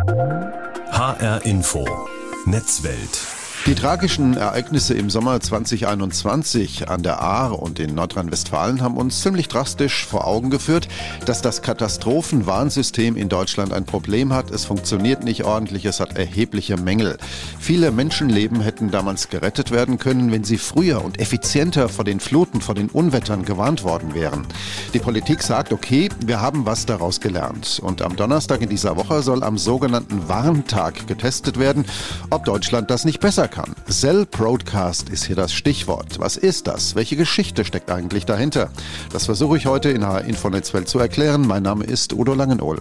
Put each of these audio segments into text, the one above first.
HR Info. Netzwelt die tragischen Ereignisse im Sommer 2021 an der Ahr und in Nordrhein-Westfalen haben uns ziemlich drastisch vor Augen geführt, dass das Katastrophenwarnsystem in Deutschland ein Problem hat. Es funktioniert nicht ordentlich, es hat erhebliche Mängel. Viele Menschenleben hätten damals gerettet werden können, wenn sie früher und effizienter vor den Fluten, vor den Unwettern gewarnt worden wären. Die Politik sagt, okay, wir haben was daraus gelernt. Und am Donnerstag in dieser Woche soll am sogenannten Warntag getestet werden, ob Deutschland das nicht besser kann. Cell Broadcast ist hier das Stichwort. Was ist das? Welche Geschichte steckt eigentlich dahinter? Das versuche ich heute in HR Infonetzwelt zu erklären. Mein Name ist Udo Langenohl.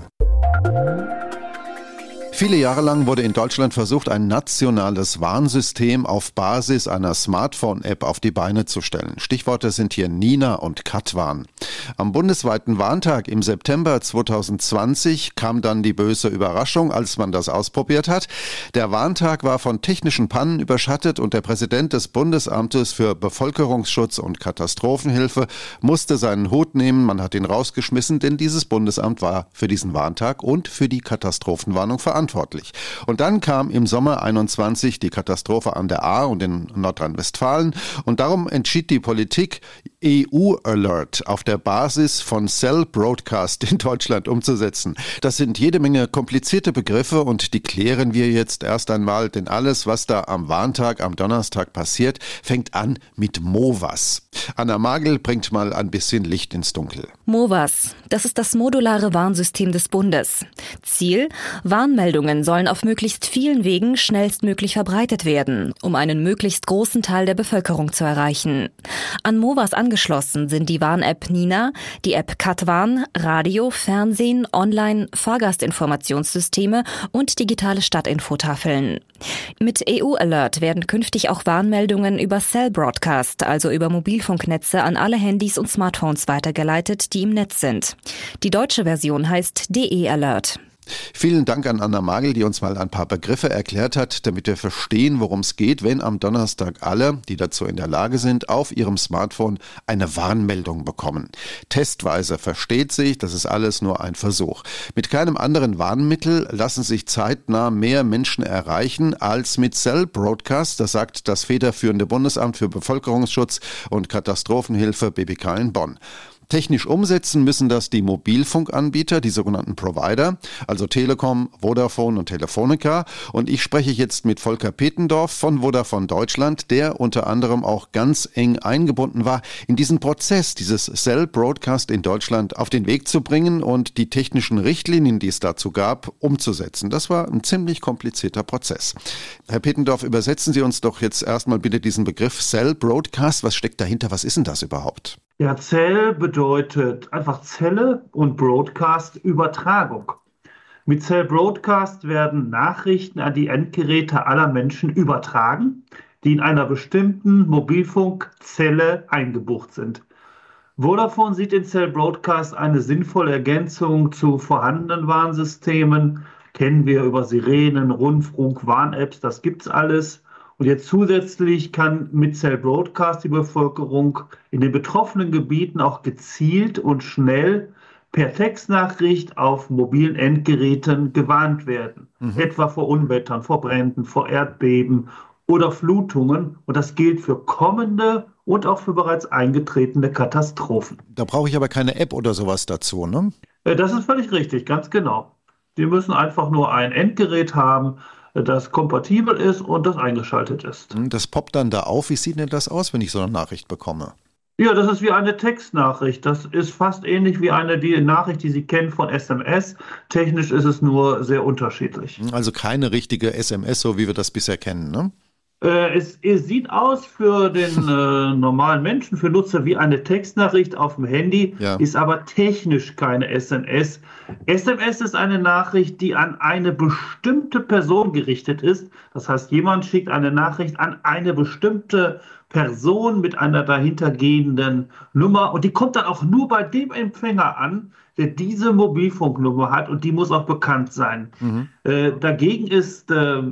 Viele Jahre lang wurde in Deutschland versucht, ein nationales Warnsystem auf Basis einer Smartphone-App auf die Beine zu stellen. Stichworte sind hier Nina und Katwan. Am bundesweiten Warntag im September 2020 kam dann die böse Überraschung, als man das ausprobiert hat. Der Warntag war von technischen Pannen überschattet und der Präsident des Bundesamtes für Bevölkerungsschutz und Katastrophenhilfe musste seinen Hut nehmen. Man hat ihn rausgeschmissen, denn dieses Bundesamt war für diesen Warntag und für die Katastrophenwarnung verantwortlich verantwortlich. Und dann kam im Sommer 21 die Katastrophe an der Ahr und in Nordrhein-Westfalen und darum entschied die Politik, EU-Alert auf der Basis von Cell Broadcast in Deutschland umzusetzen. Das sind jede Menge komplizierte Begriffe und die klären wir jetzt erst einmal, denn alles, was da am Warntag, am Donnerstag passiert, fängt an mit MOVAS. Anna Magel bringt mal ein bisschen Licht ins Dunkel. MOVAS, das ist das modulare Warnsystem des Bundes. Ziel, Warnmeldungen sollen auf möglichst vielen Wegen schnellstmöglich verbreitet werden, um einen möglichst großen Teil der Bevölkerung zu erreichen. An MOVAS angeschlossen sind die Warn-App Nina, die App Katwarn, Radio, Fernsehen, Online, Fahrgastinformationssysteme und digitale Stadtinfotafeln. Mit EU Alert werden künftig auch Warnmeldungen über Cell Broadcast, also über Mobilfunknetze an alle Handys und Smartphones weitergeleitet, die im Netz sind. Die deutsche Version heißt DE Alert. Vielen Dank an Anna Magel, die uns mal ein paar Begriffe erklärt hat, damit wir verstehen, worum es geht, wenn am Donnerstag alle, die dazu in der Lage sind, auf ihrem Smartphone eine Warnmeldung bekommen. Testweise versteht sich, das ist alles nur ein Versuch. Mit keinem anderen Warnmittel lassen sich zeitnah mehr Menschen erreichen als mit Cell Broadcast, das sagt das federführende Bundesamt für Bevölkerungsschutz und Katastrophenhilfe BBK in Bonn. Technisch umsetzen müssen das die Mobilfunkanbieter, die sogenannten Provider, also Telekom, Vodafone und Telefonica. Und ich spreche jetzt mit Volker Petendorf von Vodafone Deutschland, der unter anderem auch ganz eng eingebunden war, in diesen Prozess, dieses Cell Broadcast in Deutschland auf den Weg zu bringen und die technischen Richtlinien, die es dazu gab, umzusetzen. Das war ein ziemlich komplizierter Prozess. Herr Petendorf, übersetzen Sie uns doch jetzt erstmal bitte diesen Begriff Cell Broadcast. Was steckt dahinter? Was ist denn das überhaupt? Ja, Cell bedeutet einfach Zelle und Broadcast Übertragung. Mit Cell Broadcast werden Nachrichten an die Endgeräte aller Menschen übertragen, die in einer bestimmten Mobilfunkzelle eingebucht sind. Vodafone sieht in Cell Broadcast eine sinnvolle Ergänzung zu vorhandenen Warnsystemen. Kennen wir über Sirenen, Rundfunk, Warn-Apps, das gibt's alles. Und jetzt zusätzlich kann mit Cell Broadcast die Bevölkerung in den betroffenen Gebieten auch gezielt und schnell per Textnachricht auf mobilen Endgeräten gewarnt werden. Mhm. Etwa vor Unwettern, vor Bränden, vor Erdbeben oder Flutungen. Und das gilt für kommende und auch für bereits eingetretene Katastrophen. Da brauche ich aber keine App oder sowas dazu, ne? Äh, das ist völlig richtig, ganz genau. Die müssen einfach nur ein Endgerät haben, das kompatibel ist und das eingeschaltet ist. Hm, das poppt dann da auf. Wie sieht denn das aus, wenn ich so eine Nachricht bekomme? Ja, das ist wie eine Textnachricht. Das ist fast ähnlich wie eine die Nachricht, die Sie kennen von SMS. Technisch ist es nur sehr unterschiedlich. Hm, also keine richtige SMS, so wie wir das bisher kennen, ne? Äh, es, es, sieht aus für den äh, normalen Menschen, für Nutzer wie eine Textnachricht auf dem Handy, ja. ist aber technisch keine SMS. SMS ist eine Nachricht, die an eine bestimmte Person gerichtet ist. Das heißt, jemand schickt eine Nachricht an eine bestimmte Person mit einer dahintergehenden Nummer und die kommt dann auch nur bei dem Empfänger an, der diese Mobilfunknummer hat und die muss auch bekannt sein. Mhm. Äh, dagegen ist äh, äh,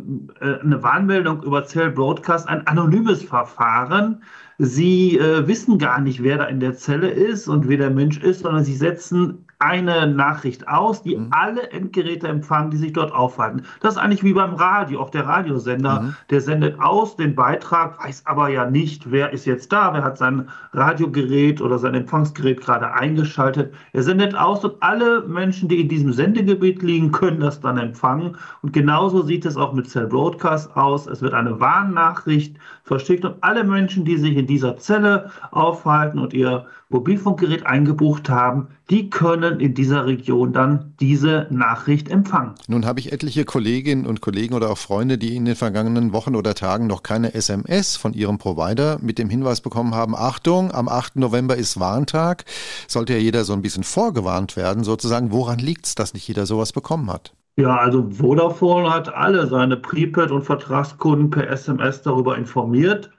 eine Warnmeldung über Cell Broadcast ein anonymes Verfahren. Sie äh, wissen gar nicht, wer da in der Zelle ist und wer der Mensch ist, sondern sie setzen eine Nachricht aus, die mhm. alle Endgeräte empfangen, die sich dort aufhalten. Das ist eigentlich wie beim Radio, auch der Radiosender, mhm. der sendet aus den Beitrag, weiß aber ja nicht, wer ist jetzt da, wer hat sein Radiogerät oder sein Empfangsgerät gerade eingeschaltet. Er sendet aus und alle Menschen, die in diesem Sendegebiet liegen, können das dann empfangen. Und genauso sieht es auch mit Cell Broadcast aus. Es wird eine Warnnachricht verschickt und alle Menschen, die sich in dieser Zelle aufhalten und ihr Mobilfunkgerät eingebucht haben, die können in dieser Region dann diese Nachricht empfangen. Nun habe ich etliche Kolleginnen und Kollegen oder auch Freunde, die in den vergangenen Wochen oder Tagen noch keine SMS von ihrem Provider mit dem Hinweis bekommen haben, Achtung, am 8. November ist Warntag. Sollte ja jeder so ein bisschen vorgewarnt werden, sozusagen. Woran liegt es, dass nicht jeder sowas bekommen hat? Ja, also Vodafone hat alle seine Prepaid- und Vertragskunden per SMS darüber informiert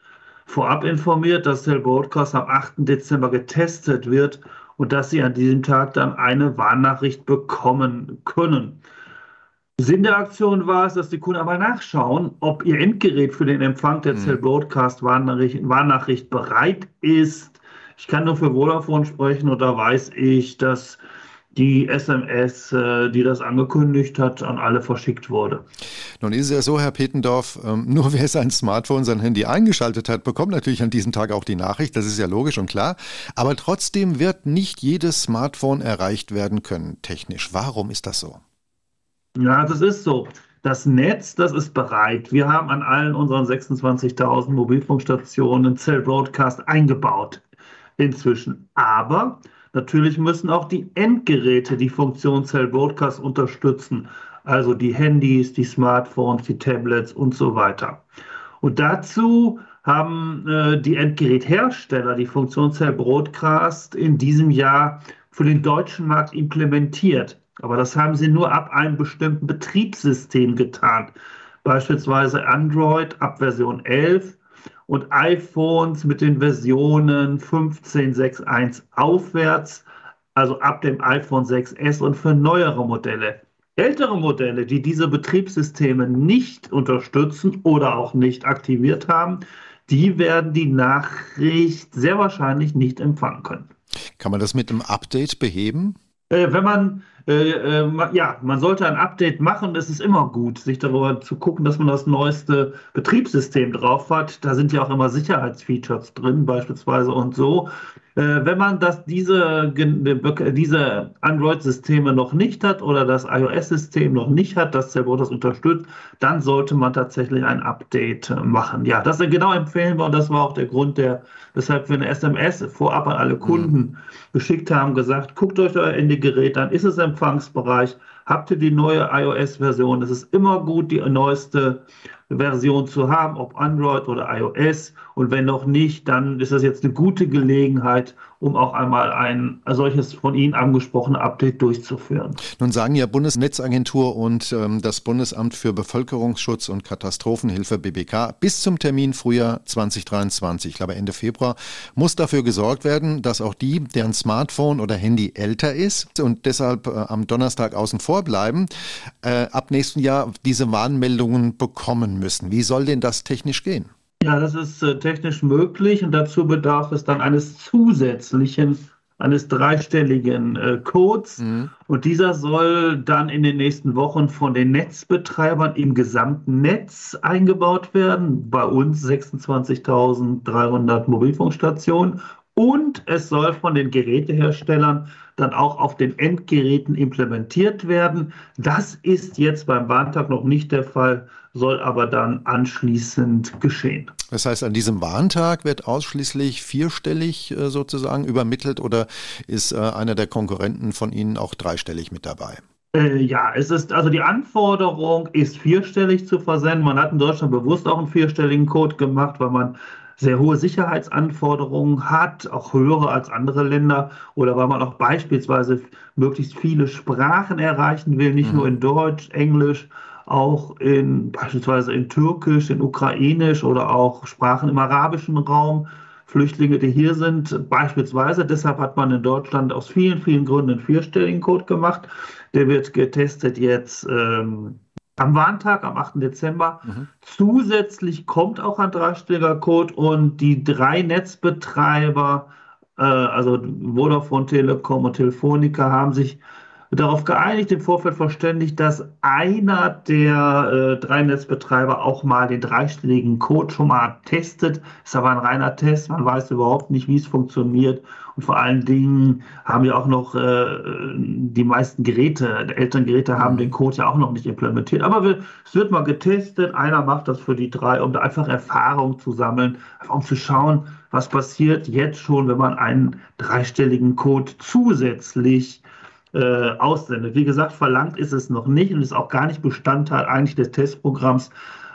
vorab informiert, dass der Broadcast am 8. Dezember getestet wird und dass sie an diesem Tag dann eine Warnnachricht bekommen können. Sinn der Aktion war es, dass die Kunden einmal nachschauen, ob ihr Endgerät für den Empfang der mhm. Cell Broadcast Warnnachricht, Warnnachricht bereit ist. Ich kann nur für Vodafone sprechen und da weiß ich, dass die SMS, äh, die das angekündigt hat, an alle verschickt wurde. Nun ist es ja so, Herr Petendorf, ähm, nur wer sein Smartphone, sein Handy eingeschaltet hat, bekommt natürlich an diesem Tag auch die Nachricht. Das ist ja logisch und klar. Aber trotzdem wird nicht jedes Smartphone erreicht werden können, technisch. Warum ist das so? Ja, das ist so. Das Netz, das ist bereit. Wir haben an allen unseren 26.000 Mobilfunkstationen Cell Broadcast eingebaut inzwischen. Aber Natürlich müssen auch die Endgeräte die Funktion Cell Broadcast unterstützen, also die Handys, die Smartphones, die Tablets und so weiter. Und dazu haben äh, die Endgeräthersteller die Funktion Cell Broadcast in diesem Jahr für den deutschen Markt implementiert. Aber das haben sie nur ab einem bestimmten Betriebssystem getan. Beispielsweise Android ab Version 11 und iPhones mit den Versionen 15.6.1 aufwärts, also ab dem iPhone 6S und für neuere Modelle. Ältere Modelle, die diese Betriebssysteme nicht unterstützen oder auch nicht aktiviert haben, die werden die Nachricht sehr wahrscheinlich nicht empfangen können. Kann man das mit einem Update beheben? Äh, wenn man äh, äh, ja, man sollte ein Update machen. Es ist immer gut, sich darüber zu gucken, dass man das neueste Betriebssystem drauf hat. Da sind ja auch immer Sicherheitsfeatures drin, beispielsweise und so. Äh, wenn man das, diese, diese Android-Systeme noch nicht hat oder das iOS-System noch nicht hat, das das unterstützt, dann sollte man tatsächlich ein Update machen. Ja, das genau empfehlen wir und das war auch der Grund, der, weshalb wir eine SMS vorab an alle Kunden mhm. geschickt haben, gesagt, guckt euch euer Ende-Gerät an, ist es Empfangsbereich, habt ihr die neue iOS-Version, es ist immer gut, die neueste Version zu haben, ob Android oder iOS. Und wenn noch nicht, dann ist das jetzt eine gute Gelegenheit, um auch einmal ein solches von Ihnen angesprochene Update durchzuführen. Nun sagen ja Bundesnetzagentur und ähm, das Bundesamt für Bevölkerungsschutz und Katastrophenhilfe BBK bis zum Termin Frühjahr 2023, ich glaube Ende Februar, muss dafür gesorgt werden, dass auch die, deren Smartphone oder Handy älter ist und deshalb äh, am Donnerstag außen vor bleiben, äh, ab nächsten Jahr diese Warnmeldungen bekommen müssen. Wie soll denn das technisch gehen? Ja, das ist äh, technisch möglich und dazu bedarf es dann eines zusätzlichen, eines dreistelligen äh, Codes. Mhm. Und dieser soll dann in den nächsten Wochen von den Netzbetreibern im gesamten Netz eingebaut werden. Bei uns 26.300 Mobilfunkstationen. Und es soll von den Geräteherstellern dann auch auf den Endgeräten implementiert werden. Das ist jetzt beim Warntag noch nicht der Fall, soll aber dann anschließend geschehen. Das heißt, an diesem Warntag wird ausschließlich vierstellig äh, sozusagen übermittelt oder ist äh, einer der Konkurrenten von Ihnen auch dreistellig mit dabei? Äh, ja, es ist, also die Anforderung ist vierstellig zu versenden. Man hat in Deutschland bewusst auch einen vierstelligen Code gemacht, weil man sehr hohe Sicherheitsanforderungen hat, auch höhere als andere Länder, oder weil man auch beispielsweise möglichst viele Sprachen erreichen will, nicht mhm. nur in Deutsch, Englisch, auch in beispielsweise in Türkisch, in Ukrainisch oder auch Sprachen im arabischen Raum. Flüchtlinge, die hier sind, beispielsweise. Deshalb hat man in Deutschland aus vielen, vielen Gründen einen vierstelligen Code gemacht. Der wird getestet jetzt ähm, am Warntag, am 8. Dezember. Mhm. Zusätzlich kommt auch ein dreistelliger Code und die drei Netzbetreiber äh, also Vodafone Telekom und Telefonica haben sich darauf geeinigt, im Vorfeld verständigt, dass einer der äh, drei Netzbetreiber auch mal den dreistelligen Code schon mal testet. Ist aber ein reiner Test, man weiß überhaupt nicht, wie es funktioniert. Und vor allen Dingen haben ja auch noch äh, die meisten Geräte, älteren Geräte haben den Code ja auch noch nicht implementiert. Aber wir, es wird mal getestet, einer macht das für die drei, um da einfach Erfahrung zu sammeln, um zu schauen, was passiert jetzt schon, wenn man einen dreistelligen Code zusätzlich äh, aussendet. Wie gesagt, verlangt ist es noch nicht und ist auch gar nicht Bestandteil eigentlich des Testprogramms.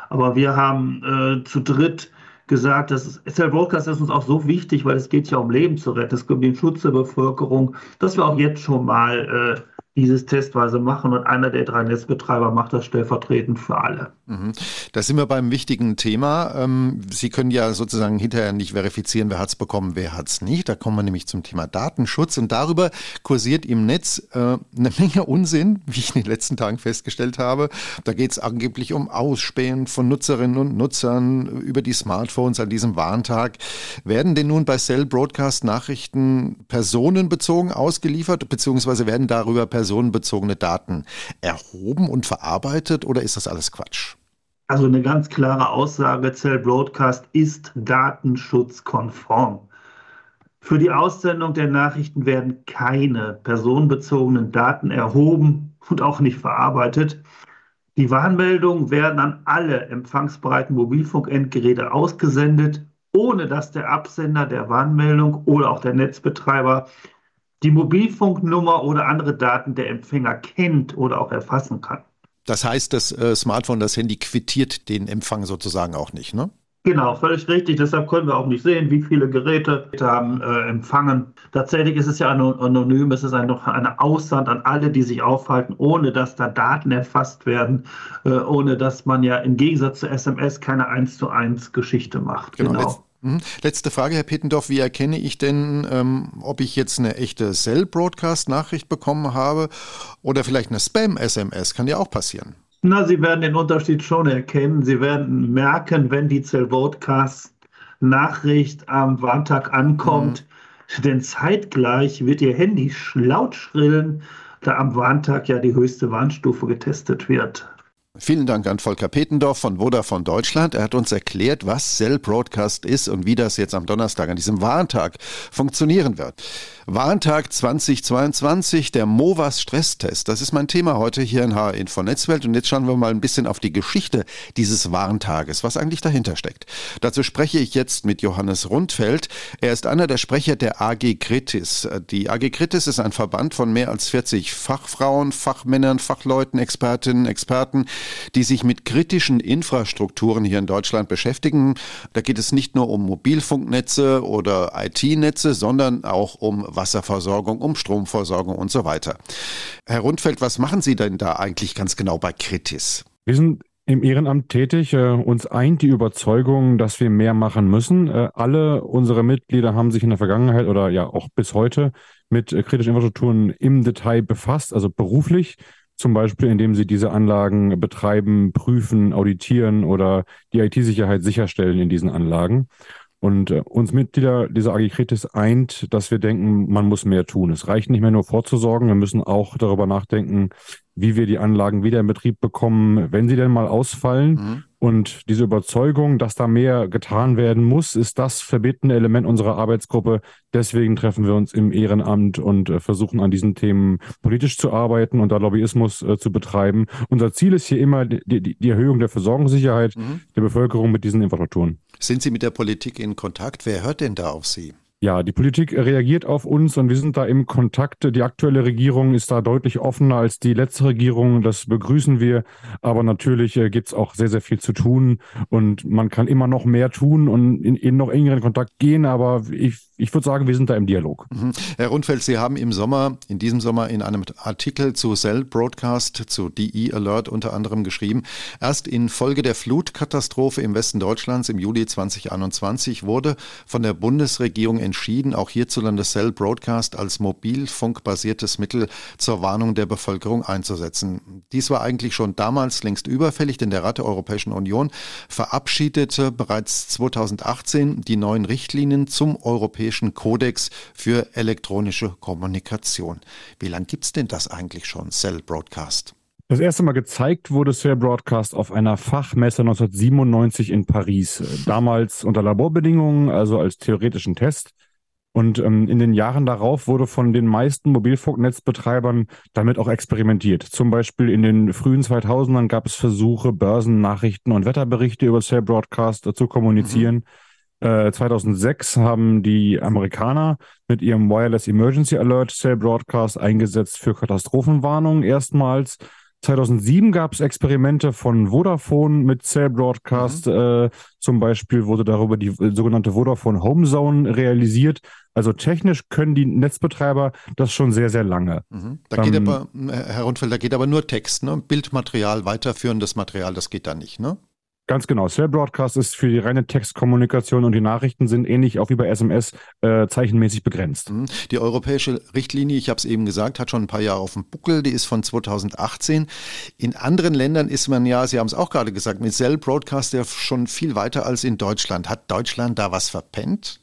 Aber wir haben äh, zu dritt gesagt, dass SL Broadcast ist uns auch so wichtig, weil es geht ja um Leben zu retten, es geht um den Schutz der Bevölkerung, dass wir auch jetzt schon mal äh, dieses testweise machen und einer der drei Netzbetreiber macht das stellvertretend für alle. Mhm. Da sind wir beim wichtigen Thema. Ähm, Sie können ja sozusagen hinterher nicht verifizieren, wer hat es bekommen, wer hat es nicht. Da kommen wir nämlich zum Thema Datenschutz und darüber kursiert im Netz äh, eine Menge Unsinn, wie ich in den letzten Tagen festgestellt habe. Da geht es angeblich um Ausspähen von Nutzerinnen und Nutzern über die Smartphones an diesem Warntag. Werden denn nun bei Cell Broadcast Nachrichten personenbezogen ausgeliefert, beziehungsweise werden darüber personenbezogen personenbezogene Daten erhoben und verarbeitet oder ist das alles Quatsch? Also eine ganz klare Aussage, Cell Broadcast ist datenschutzkonform. Für die Aussendung der Nachrichten werden keine personenbezogenen Daten erhoben und auch nicht verarbeitet. Die Warnmeldungen werden an alle empfangsbereiten Mobilfunkendgeräte ausgesendet, ohne dass der Absender der Warnmeldung oder auch der Netzbetreiber die Mobilfunknummer oder andere Daten der Empfänger kennt oder auch erfassen kann. Das heißt, das äh, Smartphone, das Handy quittiert den Empfang sozusagen auch nicht, ne? Genau, völlig richtig. Deshalb können wir auch nicht sehen, wie viele Geräte haben äh, empfangen. Tatsächlich ist es ja anonym. Es ist ein, eine Aussand an alle, die sich aufhalten, ohne dass da Daten erfasst werden, äh, ohne dass man ja im Gegensatz zu SMS keine 1 zu 1 Geschichte macht. Genau. genau. Mhm. Letzte Frage, Herr Pittendorf. Wie erkenne ich denn, ähm, ob ich jetzt eine echte Cell-Broadcast-Nachricht bekommen habe oder vielleicht eine Spam-SMS? Kann ja auch passieren. Na, Sie werden den Unterschied schon erkennen. Sie werden merken, wenn die Cell-Broadcast-Nachricht am Warntag ankommt, mhm. denn zeitgleich wird Ihr Handy laut schrillen, da am Warntag ja die höchste Warnstufe getestet wird. Vielen Dank an Volker Petendorf von Vodafone Deutschland. Er hat uns erklärt, was Cell Broadcast ist und wie das jetzt am Donnerstag an diesem Warntag funktionieren wird. Warntag 2022, der MOVAS Stresstest. Das ist mein Thema heute hier in HR Info Netzwelt. Und jetzt schauen wir mal ein bisschen auf die Geschichte dieses Warntages, was eigentlich dahinter steckt. Dazu spreche ich jetzt mit Johannes Rundfeld. Er ist einer der Sprecher der AG Kritis. Die AG Kritis ist ein Verband von mehr als 40 Fachfrauen, Fachmännern, Fachleuten, Expertinnen, Experten, die sich mit kritischen Infrastrukturen hier in Deutschland beschäftigen. Da geht es nicht nur um Mobilfunknetze oder IT-Netze, sondern auch um Wasserversorgung, um Stromversorgung und so weiter. Herr Rundfeld, was machen Sie denn da eigentlich ganz genau bei Kritis? Wir sind im Ehrenamt tätig. Äh, uns eint die Überzeugung, dass wir mehr machen müssen. Äh, alle unsere Mitglieder haben sich in der Vergangenheit oder ja auch bis heute mit äh, kritischen Infrastrukturen im Detail befasst, also beruflich. Zum Beispiel, indem sie diese Anlagen betreiben, prüfen, auditieren oder die IT-Sicherheit sicherstellen in diesen Anlagen. Und äh, uns Mitglieder dieser AG Kritis eint, dass wir denken, man muss mehr tun. Es reicht nicht mehr nur vorzusorgen, wir müssen auch darüber nachdenken, wie wir die Anlagen wieder in Betrieb bekommen, wenn sie denn mal ausfallen. Mhm. Und diese Überzeugung, dass da mehr getan werden muss, ist das verbindende Element unserer Arbeitsgruppe. Deswegen treffen wir uns im Ehrenamt und äh, versuchen an diesen Themen politisch zu arbeiten und da Lobbyismus äh, zu betreiben. Unser Ziel ist hier immer die, die, die Erhöhung der Versorgungssicherheit mhm. der Bevölkerung mit diesen Infrastrukturen. Sind Sie mit der Politik in Kontakt? Wer hört denn da auf Sie? Ja, die Politik reagiert auf uns und wir sind da im Kontakt. Die aktuelle Regierung ist da deutlich offener als die letzte Regierung. Das begrüßen wir. Aber natürlich äh, gibt es auch sehr, sehr viel zu tun und man kann immer noch mehr tun und in, in noch engeren Kontakt gehen. Aber ich ich würde sagen, wir sind da im Dialog. Mhm. Herr Rundfeld, Sie haben im Sommer, in diesem Sommer in einem Artikel zu Cell Broadcast, zu DE Alert unter anderem geschrieben, erst infolge der Flutkatastrophe im Westen Deutschlands im Juli 2021 wurde von der Bundesregierung entschieden, auch hierzulande Cell Broadcast als mobilfunkbasiertes Mittel zur Warnung der Bevölkerung einzusetzen. Dies war eigentlich schon damals längst überfällig, denn der Rat der Europäischen Union verabschiedete bereits 2018 die neuen Richtlinien zum europäischen Europäischen Kodex für elektronische Kommunikation. Wie lange gibt es denn das eigentlich schon, Cell Broadcast? Das erste Mal gezeigt wurde Cell Broadcast auf einer Fachmesse 1997 in Paris. Damals unter Laborbedingungen, also als theoretischen Test. Und ähm, in den Jahren darauf wurde von den meisten Mobilfunknetzbetreibern damit auch experimentiert. Zum Beispiel in den frühen 2000ern gab es Versuche, Börsennachrichten und Wetterberichte über Cell Broadcast zu kommunizieren. Mhm. Äh, 2006 haben die Amerikaner mit ihrem Wireless Emergency Alert Cell Broadcast eingesetzt für Katastrophenwarnungen erstmals. 2007 gab es Experimente von Vodafone mit Cell Broadcast. Mhm. Äh, zum Beispiel wurde darüber die äh, sogenannte Vodafone Home Zone realisiert. Also technisch können die Netzbetreiber das schon sehr, sehr lange. Mhm. Da ähm, geht aber, Herr Rundfeld, da geht aber nur Text, ne? Bildmaterial, weiterführendes Material, das geht da nicht, ne? Ganz genau. Cell Broadcast ist für die reine Textkommunikation und die Nachrichten sind ähnlich auch wie bei SMS äh, zeichenmäßig begrenzt. Mhm. Die europäische Richtlinie, ich habe es eben gesagt, hat schon ein paar Jahre auf dem Buckel. Die ist von 2018. In anderen Ländern ist man ja, Sie haben es auch gerade gesagt, mit Cell Broadcast ja schon viel weiter als in Deutschland. Hat Deutschland da was verpennt?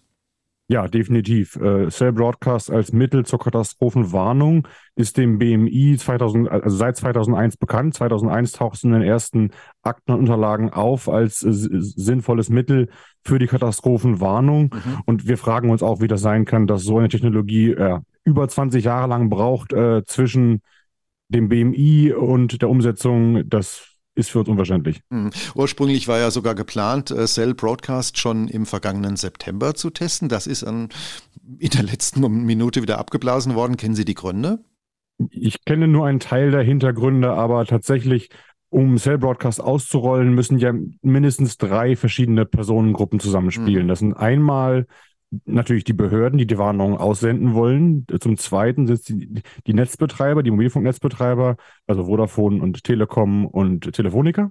Ja, definitiv. Äh, Cell Broadcast als Mittel zur Katastrophenwarnung ist dem BMI 2000, also seit 2001 bekannt. 2001 taucht es in den ersten Akten und Unterlagen auf als äh, sinnvolles Mittel für die Katastrophenwarnung. Mhm. Und wir fragen uns auch, wie das sein kann, dass so eine Technologie äh, über 20 Jahre lang braucht äh, zwischen dem BMI und der Umsetzung. Das ist für uns unverständlich. Mhm. Ursprünglich war ja sogar geplant, äh, Cell Broadcast schon im vergangenen September zu testen. Das ist an, in der letzten Minute wieder abgeblasen worden. Kennen Sie die Gründe? Ich kenne nur einen Teil der Hintergründe, aber tatsächlich, um Cell Broadcast auszurollen, müssen ja mindestens drei verschiedene Personengruppen zusammenspielen. Mhm. Das sind einmal natürlich die Behörden, die die Warnung aussenden wollen. Zum Zweiten sind es die, die Netzbetreiber, die Mobilfunknetzbetreiber, also Vodafone und Telekom und Telefonica.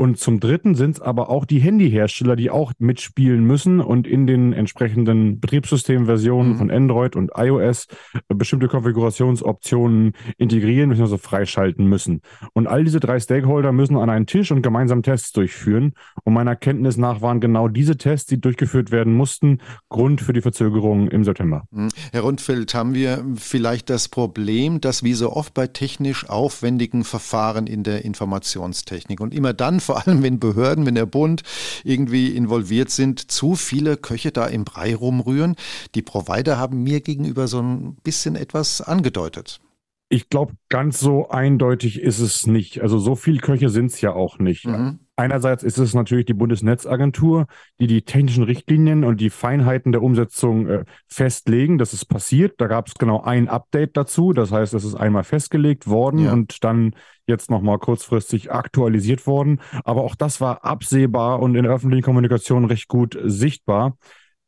Und zum Dritten sind es aber auch die Handyhersteller, die auch mitspielen müssen und in den entsprechenden Betriebssystemversionen mhm. von Android und iOS bestimmte Konfigurationsoptionen integrieren bzw. freischalten müssen. Und all diese drei Stakeholder müssen an einen Tisch und gemeinsam Tests durchführen. Und meiner Kenntnis nach waren genau diese Tests, die durchgeführt werden mussten, Grund für die Verzögerung im September. Mhm. Herr Rundfeld, haben wir vielleicht das Problem, dass wie so oft bei technisch aufwendigen Verfahren in der Informationstechnik und immer dann vor allem wenn Behörden, wenn der Bund irgendwie involviert sind, zu viele Köche da im Brei rumrühren. Die Provider haben mir gegenüber so ein bisschen etwas angedeutet. Ich glaube, ganz so eindeutig ist es nicht. Also so viele Köche sind es ja auch nicht. Mhm. Einerseits ist es natürlich die Bundesnetzagentur, die die technischen Richtlinien und die Feinheiten der Umsetzung äh, festlegen. Das ist passiert. Da gab es genau ein Update dazu. Das heißt, es ist einmal festgelegt worden ja. und dann jetzt nochmal kurzfristig aktualisiert worden. Aber auch das war absehbar und in der öffentlichen Kommunikation recht gut sichtbar.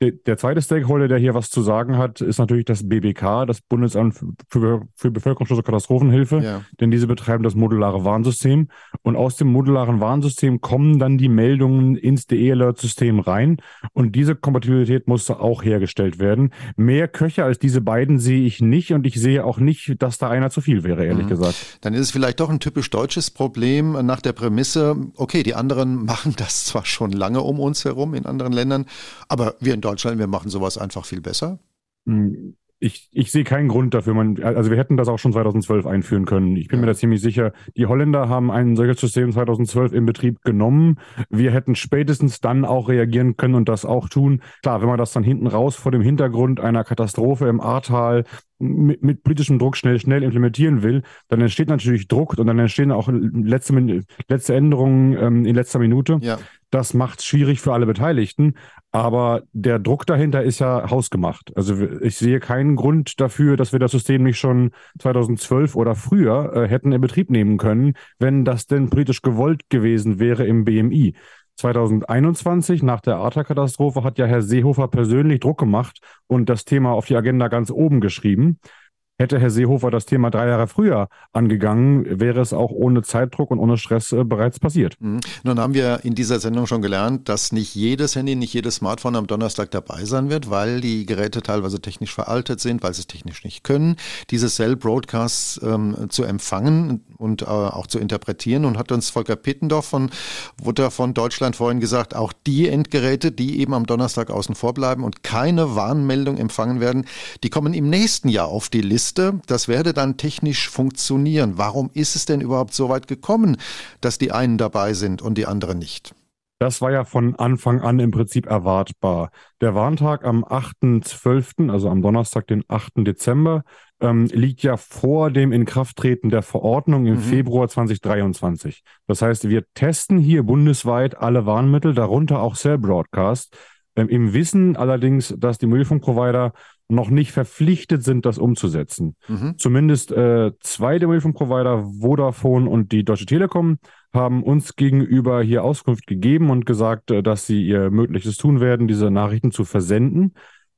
Der zweite Stakeholder, der hier was zu sagen hat, ist natürlich das BBK, das Bundesamt für, für Bevölkerungsschutz und Katastrophenhilfe, ja. denn diese betreiben das modulare Warnsystem und aus dem modularen Warnsystem kommen dann die Meldungen ins DE-Alert-System rein und diese Kompatibilität musste auch hergestellt werden. Mehr Köche als diese beiden sehe ich nicht und ich sehe auch nicht, dass da einer zu viel wäre, ehrlich mhm. gesagt. Dann ist es vielleicht doch ein typisch deutsches Problem nach der Prämisse, okay, die anderen machen das zwar schon lange um uns herum in anderen Ländern, aber wir in Deutschland Deutschland, wir machen sowas einfach viel besser? Hm, ich, ich sehe keinen Grund dafür. Man, also wir hätten das auch schon 2012 einführen können. Ich bin mir da ziemlich sicher. Die Holländer haben ein solches System 2012 in Betrieb genommen. Wir hätten spätestens dann auch reagieren können und das auch tun. Klar, wenn man das dann hinten raus vor dem Hintergrund einer Katastrophe im Ahrtal mit, mit politischem Druck schnell, schnell implementieren will, dann entsteht natürlich Druck und dann entstehen auch letzte, letzte Änderungen ähm, in letzter Minute. Ja. Das macht es schwierig für alle Beteiligten. Aber der Druck dahinter ist ja hausgemacht. Also ich sehe keinen Grund dafür, dass wir das System nicht schon 2012 oder früher äh, hätten in Betrieb nehmen können, wenn das denn politisch gewollt gewesen wäre im BMI. 2021, nach der Arta-Katastrophe, hat ja Herr Seehofer persönlich Druck gemacht und das Thema auf die Agenda ganz oben geschrieben. Hätte Herr Seehofer das Thema drei Jahre früher angegangen, wäre es auch ohne Zeitdruck und ohne Stress äh, bereits passiert. Mhm. Nun haben wir in dieser Sendung schon gelernt, dass nicht jedes Handy, nicht jedes Smartphone am Donnerstag dabei sein wird, weil die Geräte teilweise technisch veraltet sind, weil sie es technisch nicht können, diese Cell-Broadcasts ähm, zu empfangen und äh, auch zu interpretieren. Und hat uns Volker Pittendorf von Wutter von Deutschland vorhin gesagt, auch die Endgeräte, die eben am Donnerstag außen vor bleiben und keine Warnmeldung empfangen werden, die kommen im nächsten Jahr auf die Liste Liste. Das werde dann technisch funktionieren. Warum ist es denn überhaupt so weit gekommen, dass die einen dabei sind und die anderen nicht? Das war ja von Anfang an im Prinzip erwartbar. Der Warntag am 8.12., also am Donnerstag, den 8. Dezember, ähm, liegt ja vor dem Inkrafttreten der Verordnung im mhm. Februar 2023. Das heißt, wir testen hier bundesweit alle Warnmittel, darunter auch Cell Broadcast, ähm, im Wissen allerdings, dass die Mobilfunkprovider noch nicht verpflichtet sind, das umzusetzen. Mhm. Zumindest äh, zwei der Mobilfunkprovider, Vodafone und die Deutsche Telekom, haben uns gegenüber hier Auskunft gegeben und gesagt, äh, dass sie ihr Mögliches tun werden, diese Nachrichten zu versenden.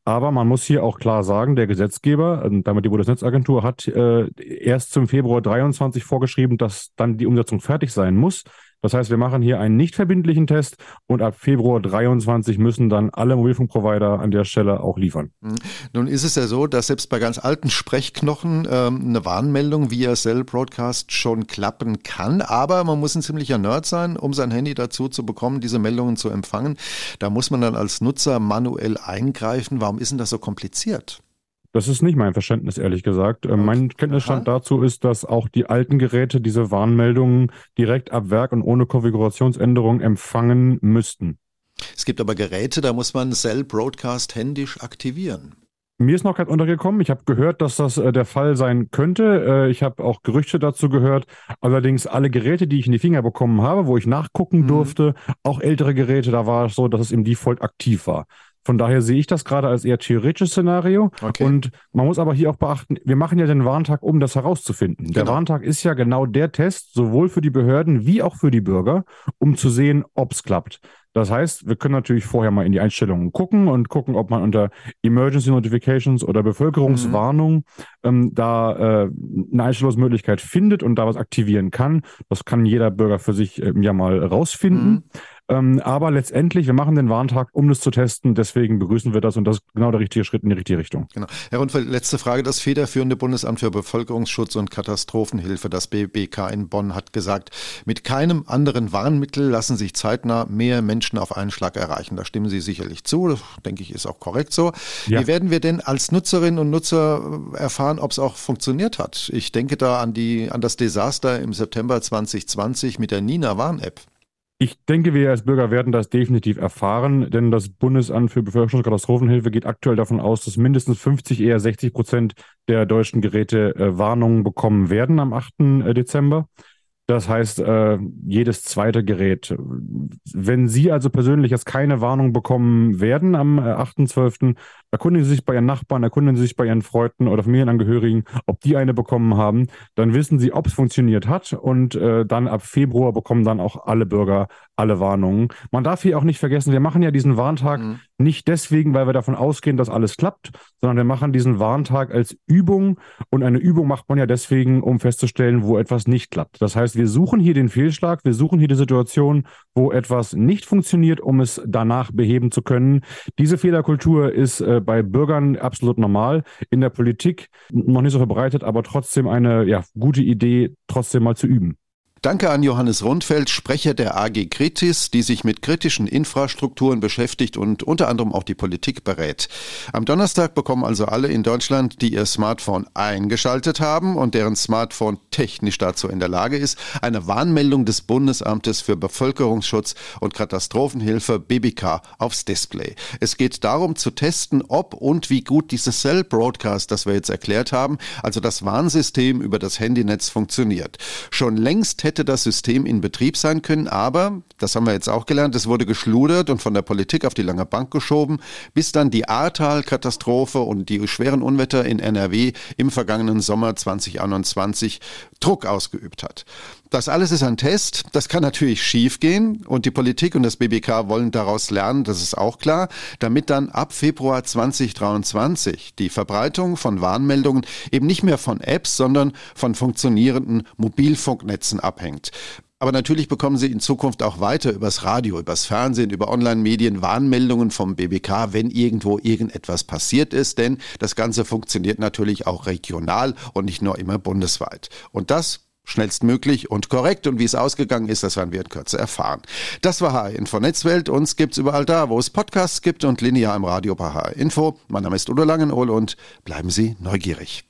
Aber man muss hier auch klar sagen, der Gesetzgeber, also damit die Bundesnetzagentur, hat äh, erst zum Februar 23 vorgeschrieben, dass dann die Umsetzung fertig sein muss. Das heißt, wir machen hier einen nicht verbindlichen Test und ab Februar 23 müssen dann alle Mobilfunkprovider an der Stelle auch liefern. Mhm. Nun ist es ja so, dass selbst bei ganz alten Sprechknochen ähm, eine Warnmeldung via Cell Broadcast schon klappen kann, aber man muss ein ziemlicher Nerd sein, um sein Handy dazu zu bekommen, diese Meldungen zu empfangen. Da muss man dann als Nutzer manuell eingreifen. Warum ist denn das so kompliziert? Das ist nicht mein Verständnis, ehrlich gesagt. Okay. Mein Kenntnisstand Aha. dazu ist, dass auch die alten Geräte diese Warnmeldungen direkt ab Werk und ohne Konfigurationsänderung empfangen müssten. Es gibt aber Geräte, da muss man Cell Broadcast händisch aktivieren. Mir ist noch kein untergekommen. Ich habe gehört, dass das äh, der Fall sein könnte. Äh, ich habe auch Gerüchte dazu gehört. Allerdings alle Geräte, die ich in die Finger bekommen habe, wo ich nachgucken mhm. durfte, auch ältere Geräte, da war es so, dass es im Default aktiv war. Von daher sehe ich das gerade als eher theoretisches Szenario. Okay. Und man muss aber hier auch beachten, wir machen ja den Warntag, um das herauszufinden. Der genau. Warntag ist ja genau der Test, sowohl für die Behörden wie auch für die Bürger, um zu sehen, ob es klappt. Das heißt, wir können natürlich vorher mal in die Einstellungen gucken und gucken, ob man unter Emergency Notifications oder Bevölkerungswarnung mhm. ähm, da äh, eine Einstellungsmöglichkeit findet und da was aktivieren kann. Das kann jeder Bürger für sich ähm, ja mal rausfinden. Mhm. Ähm, aber letztendlich, wir machen den Warntag, um das zu testen. Deswegen begrüßen wir das und das ist genau der richtige Schritt in die richtige Richtung. Genau. Herr Rundfeld, letzte Frage. Das federführende Bundesamt für Bevölkerungsschutz und Katastrophenhilfe, das BBK in Bonn, hat gesagt, mit keinem anderen Warnmittel lassen sich zeitnah mehr Menschen auf einen Schlag erreichen. Da stimmen Sie sicherlich zu. Das denke ich, ist auch korrekt so. Ja. Wie werden wir denn als Nutzerinnen und Nutzer erfahren, ob es auch funktioniert hat? Ich denke da an, die, an das Desaster im September 2020 mit der Nina-Warn-App. Ich denke, wir als Bürger werden das definitiv erfahren, denn das Bundesamt für Bevölkerungs- und Katastrophenhilfe geht aktuell davon aus, dass mindestens 50, eher 60 Prozent der deutschen Geräte äh, Warnungen bekommen werden am 8. Äh, Dezember. Das heißt, äh, jedes zweite Gerät. Wenn Sie also persönlich jetzt keine Warnung bekommen werden am äh, 8.12., erkundigen Sie sich bei Ihren Nachbarn, erkundigen Sie sich bei Ihren Freunden oder Familienangehörigen, ob die eine bekommen haben. Dann wissen Sie, ob es funktioniert hat und äh, dann ab Februar bekommen dann auch alle Bürger alle Warnungen. Man darf hier auch nicht vergessen, wir machen ja diesen Warntag mhm. nicht deswegen, weil wir davon ausgehen, dass alles klappt, sondern wir machen diesen Warntag als Übung und eine Übung macht man ja deswegen, um festzustellen, wo etwas nicht klappt. Das heißt, wir suchen hier den Fehlschlag, wir suchen hier die Situation, wo etwas nicht funktioniert, um es danach beheben zu können. Diese Fehlerkultur ist äh, bei Bürgern absolut normal, in der Politik noch nicht so verbreitet, aber trotzdem eine ja, gute Idee, trotzdem mal zu üben. Danke an Johannes Rundfeld, Sprecher der AG Kritis, die sich mit kritischen Infrastrukturen beschäftigt und unter anderem auch die Politik berät. Am Donnerstag bekommen also alle in Deutschland, die ihr Smartphone eingeschaltet haben und deren Smartphone technisch dazu in der Lage ist, eine Warnmeldung des Bundesamtes für Bevölkerungsschutz und Katastrophenhilfe BBK aufs Display. Es geht darum zu testen, ob und wie gut dieses Cell Broadcast, das wir jetzt erklärt haben, also das Warnsystem über das Handynetz funktioniert. Schon längst hätte hätte das System in Betrieb sein können, aber, das haben wir jetzt auch gelernt, es wurde geschludert und von der Politik auf die lange Bank geschoben, bis dann die Ahrtal-Katastrophe und die schweren Unwetter in NRW im vergangenen Sommer 2021 Druck ausgeübt hat. Das alles ist ein Test. Das kann natürlich schiefgehen und die Politik und das BBK wollen daraus lernen, das ist auch klar, damit dann ab Februar 2023 die Verbreitung von Warnmeldungen eben nicht mehr von Apps, sondern von funktionierenden Mobilfunknetzen abhängt. Aber natürlich bekommen Sie in Zukunft auch weiter übers Radio, übers Fernsehen, über Online-Medien Warnmeldungen vom BBK, wenn irgendwo irgendetwas passiert ist. Denn das Ganze funktioniert natürlich auch regional und nicht nur immer bundesweit. Und das schnellstmöglich und korrekt. Und wie es ausgegangen ist, das werden wir in Kürze erfahren. Das war HR Info Netzwelt. Uns gibt's überall da, wo es Podcasts gibt und linear im Radio bei HR Info. Mein Name ist Udo Langenohl und bleiben Sie neugierig.